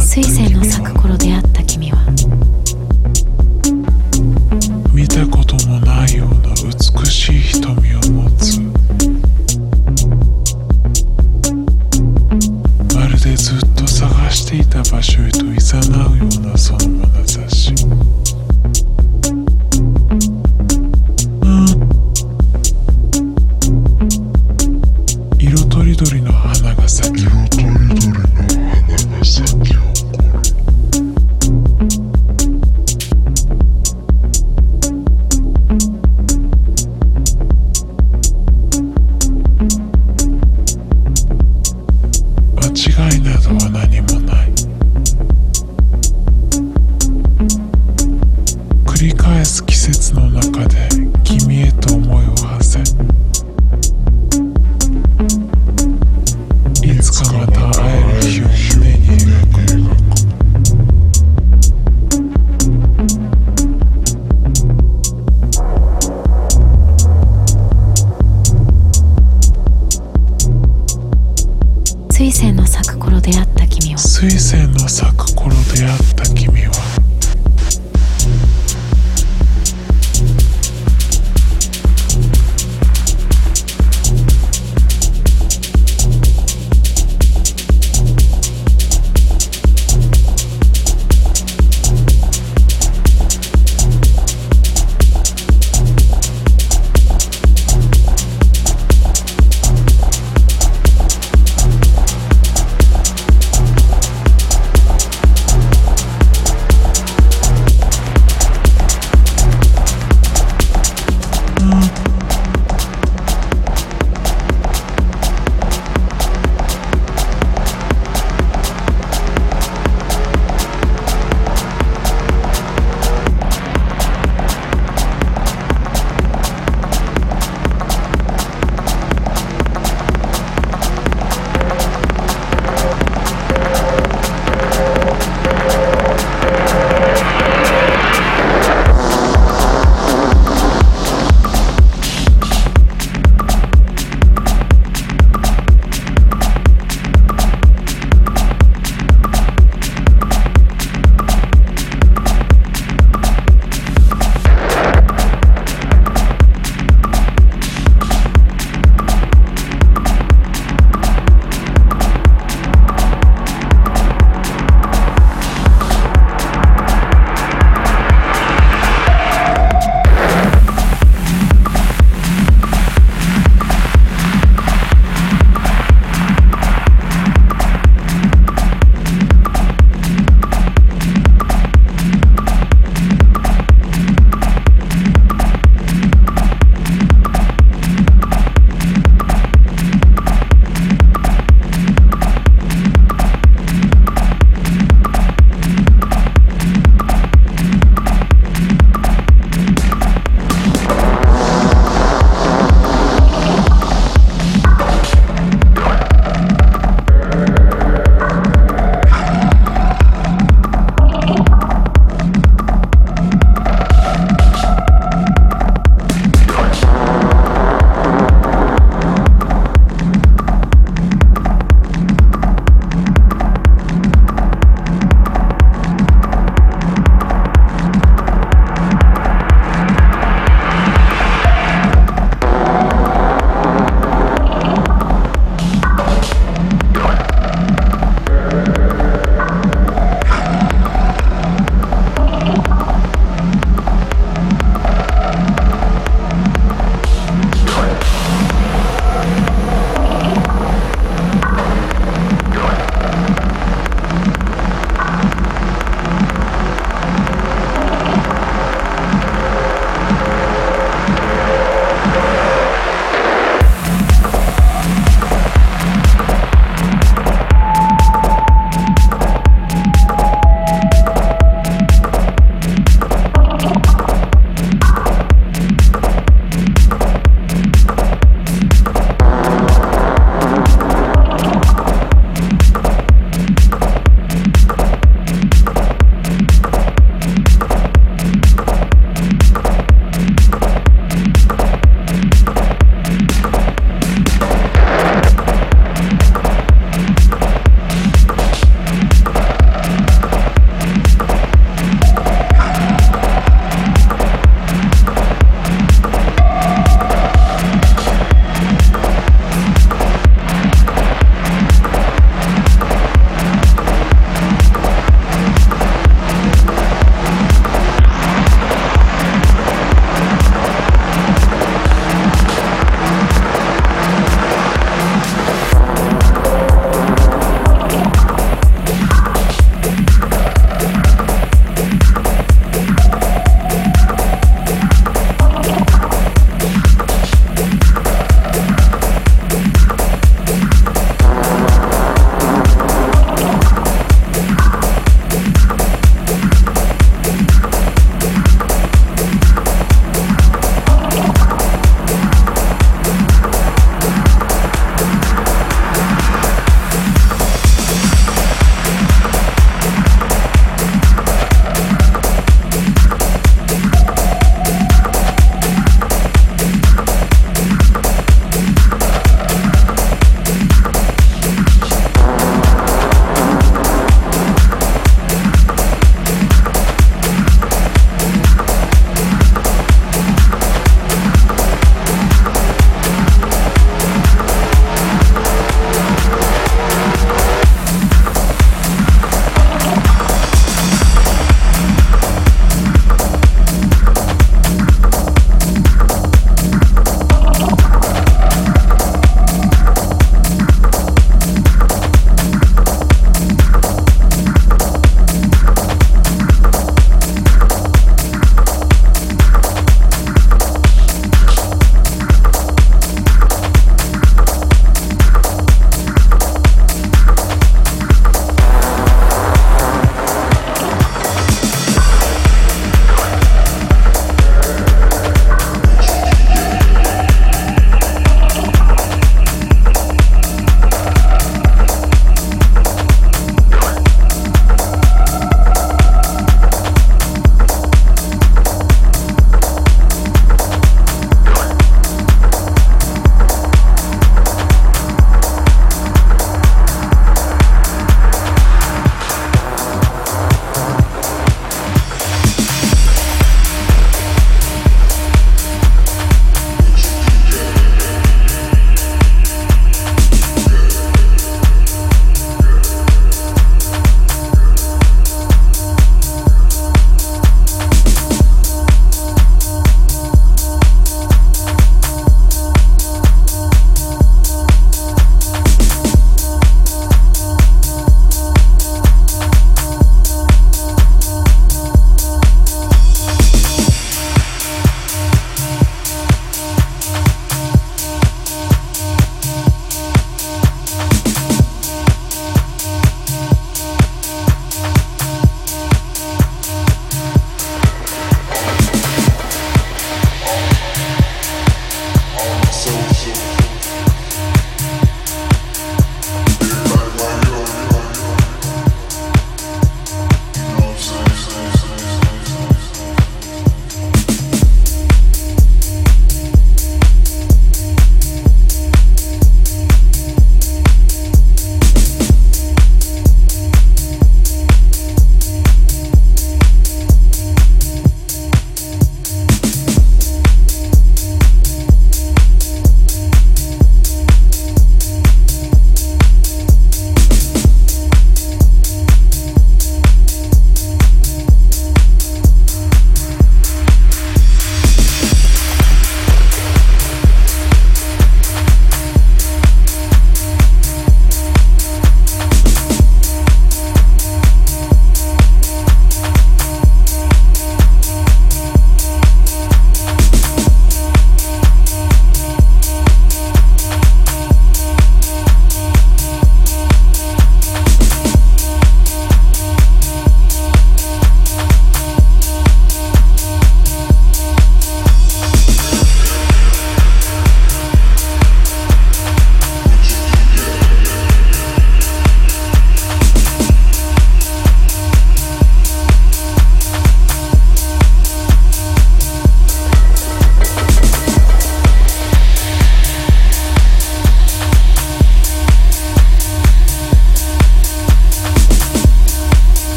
星の咲く頃出会った君は。